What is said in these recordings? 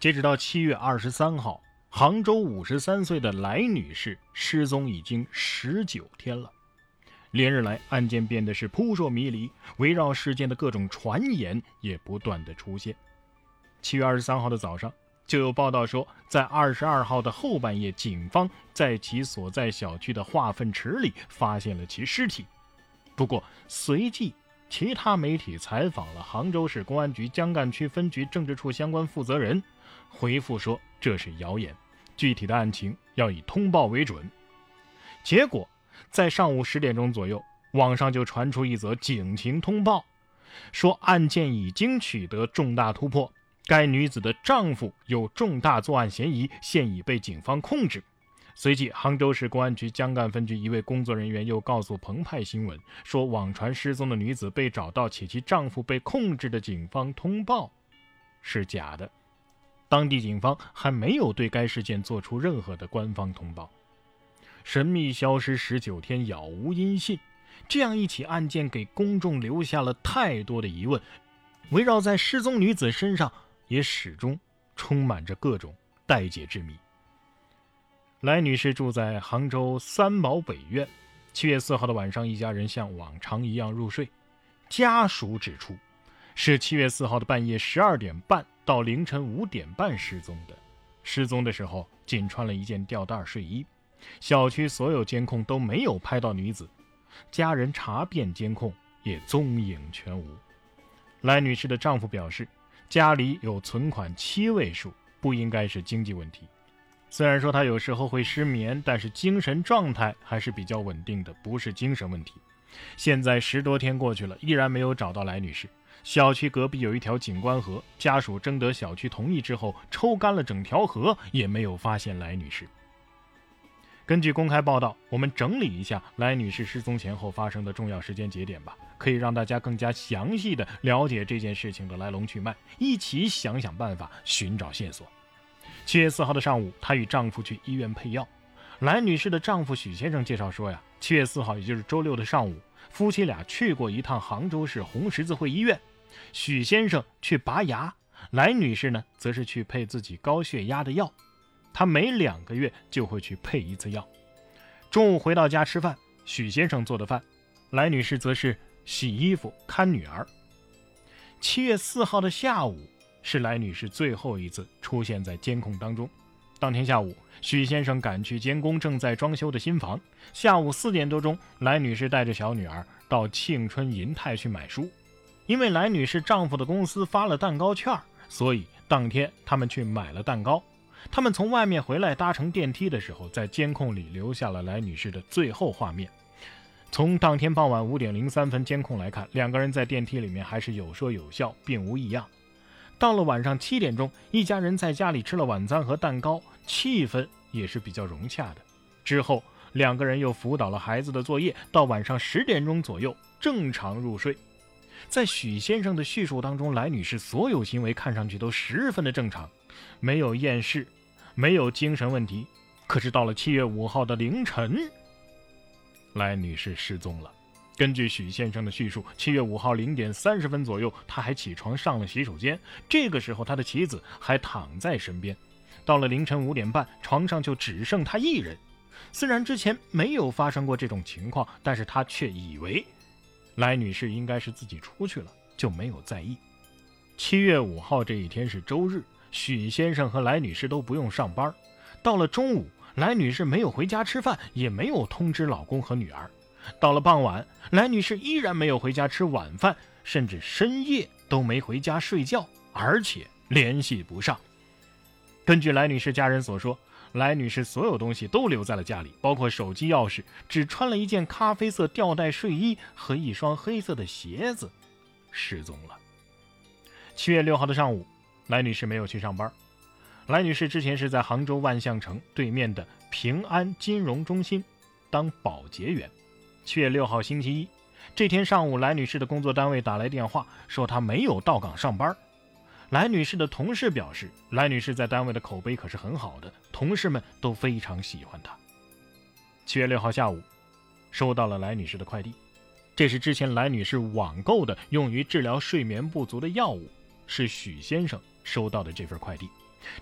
截止到七月二十三号，杭州五十三岁的来女士失踪已经十九天了。连日来，案件变得是扑朔迷离，围绕事件的各种传言也不断的出现。七月二十三号的早上，就有报道说，在二十二号的后半夜，警方在其所在小区的化粪池里发现了其尸体。不过，随即。其他媒体采访了杭州市公安局江干区分局政治处相关负责人，回复说这是谣言，具体的案情要以通报为准。结果在上午十点钟左右，网上就传出一则警情通报，说案件已经取得重大突破，该女子的丈夫有重大作案嫌疑，现已被警方控制。随即，杭州市公安局江干分局一位工作人员又告诉澎湃新闻说，网传失踪的女子被找到且其丈夫被控制的警方通报是假的，当地警方还没有对该事件做出任何的官方通报。神秘消失十九天，杳无音信，这样一起案件给公众留下了太多的疑问，围绕在失踪女子身上，也始终充满着各种待解之谜。来女士住在杭州三毛北苑。七月四号的晚上，一家人像往常一样入睡。家属指出，是七月四号的半夜十二点半到凌晨五点半失踪的。失踪的时候仅穿了一件吊带睡衣。小区所有监控都没有拍到女子，家人查遍监控也踪影全无。来女士的丈夫表示，家里有存款七位数，不应该是经济问题。虽然说他有时候会失眠，但是精神状态还是比较稳定的，不是精神问题。现在十多天过去了，依然没有找到来女士。小区隔壁有一条景观河，家属征得小区同意之后抽干了整条河，也没有发现来女士。根据公开报道，我们整理一下来女士失踪前后发生的重要时间节点吧，可以让大家更加详细的了解这件事情的来龙去脉，一起想想办法寻找线索。七月四号的上午，她与丈夫去医院配药。来女士的丈夫许先生介绍说呀，七月四号，也就是周六的上午，夫妻俩去过一趟杭州市红十字会医院。许先生去拔牙，来女士呢，则是去配自己高血压的药。她每两个月就会去配一次药。中午回到家吃饭，许先生做的饭，来女士则是洗衣服、看女儿。七月四号的下午。是来女士最后一次出现在监控当中。当天下午，许先生赶去监工正在装修的新房。下午四点多钟，来女士带着小女儿到庆春银泰去买书。因为来女士丈夫的公司发了蛋糕券，所以当天他们去买了蛋糕。他们从外面回来，搭乘电梯的时候，在监控里留下了来女士的最后画面。从当天傍晚五点零三分监控来看，两个人在电梯里面还是有说有笑，并无异样。到了晚上七点钟，一家人在家里吃了晚餐和蛋糕，气氛也是比较融洽的。之后，两个人又辅导了孩子的作业，到晚上十点钟左右正常入睡。在许先生的叙述当中，来女士所有行为看上去都十分的正常，没有厌世，没有精神问题。可是到了七月五号的凌晨，来女士失踪了。根据许先生的叙述，七月五号零点三十分左右，他还起床上了洗手间。这个时候，他的妻子还躺在身边。到了凌晨五点半，床上就只剩他一人。虽然之前没有发生过这种情况，但是他却以为来女士应该是自己出去了，就没有在意。七月五号这一天是周日，许先生和来女士都不用上班。到了中午，来女士没有回家吃饭，也没有通知老公和女儿。到了傍晚，来女士依然没有回家吃晚饭，甚至深夜都没回家睡觉，而且联系不上。根据来女士家人所说，来女士所有东西都留在了家里，包括手机、钥匙，只穿了一件咖啡色吊带睡衣和一双黑色的鞋子，失踪了。七月六号的上午，来女士没有去上班。来女士之前是在杭州万象城对面的平安金融中心当保洁员。七月六号星期一，这天上午，来女士的工作单位打来电话，说她没有到岗上班。来女士的同事表示，来女士在单位的口碑可是很好的，同事们都非常喜欢她。七月六号下午，收到了来女士的快递，这是之前来女士网购的用于治疗睡眠不足的药物，是许先生收到的这份快递，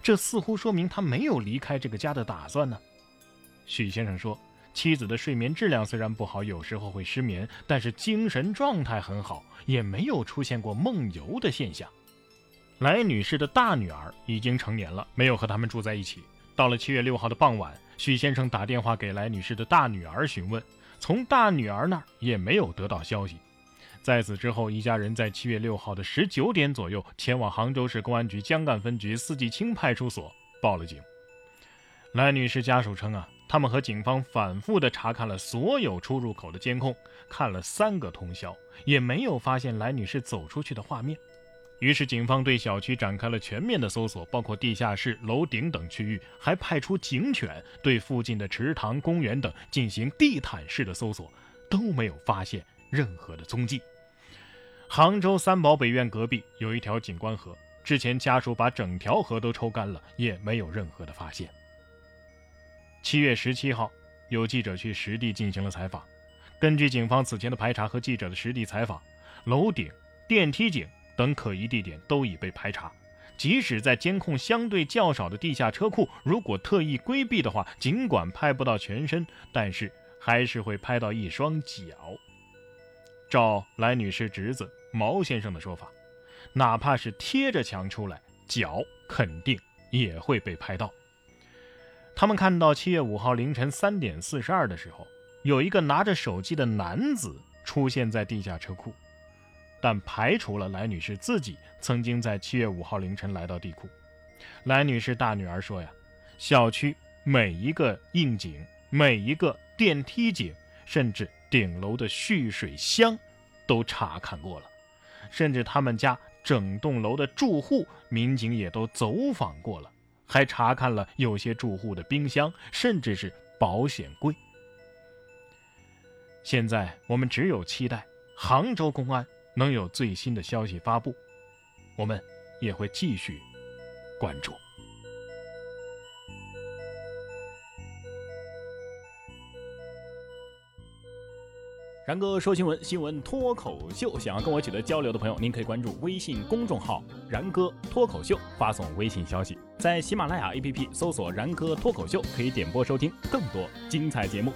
这似乎说明他没有离开这个家的打算呢。许先生说，妻子的睡眠质量虽然不好，有时候会失眠，但是精神状态很好，也没有出现过梦游的现象。来女士的大女儿已经成年了，没有和他们住在一起。到了七月六号的傍晚，许先生打电话给来女士的大女儿询问，从大女儿那儿也没有得到消息。在此之后，一家人在七月六号的十九点左右前往杭州市公安局江干分局四季青派出所报了警。来女士家属称啊，他们和警方反复的查看了所有出入口的监控，看了三个通宵，也没有发现来女士走出去的画面。于是，警方对小区展开了全面的搜索，包括地下室、楼顶等区域，还派出警犬对附近的池塘、公园等进行地毯式的搜索，都没有发现任何的踪迹。杭州三宝北苑隔壁有一条景观河，之前家属把整条河都抽干了，也没有任何的发现。七月十七号，有记者去实地进行了采访，根据警方此前的排查和记者的实地采访，楼顶、电梯井。等可疑地点都已被排查，即使在监控相对较少的地下车库，如果特意规避的话，尽管拍不到全身，但是还是会拍到一双脚。照来女士侄子毛先生的说法，哪怕是贴着墙出来，脚肯定也会被拍到。他们看到七月五号凌晨三点四十二的时候，有一个拿着手机的男子出现在地下车库。但排除了来女士自己曾经在七月五号凌晨来到地库。来女士大女儿说呀，小区每一个应井、每一个电梯井，甚至顶楼的蓄水箱，都查看过了。甚至他们家整栋楼的住户，民警也都走访过了，还查看了有些住户的冰箱，甚至是保险柜。现在我们只有期待杭州公安。能有最新的消息发布，我们也会继续关注。然哥说新闻，新闻脱口秀。想要跟我取得交流的朋友，您可以关注微信公众号“然哥脱口秀”，发送微信消息，在喜马拉雅 APP 搜索“然哥脱口秀”，可以点播收听更多精彩节目。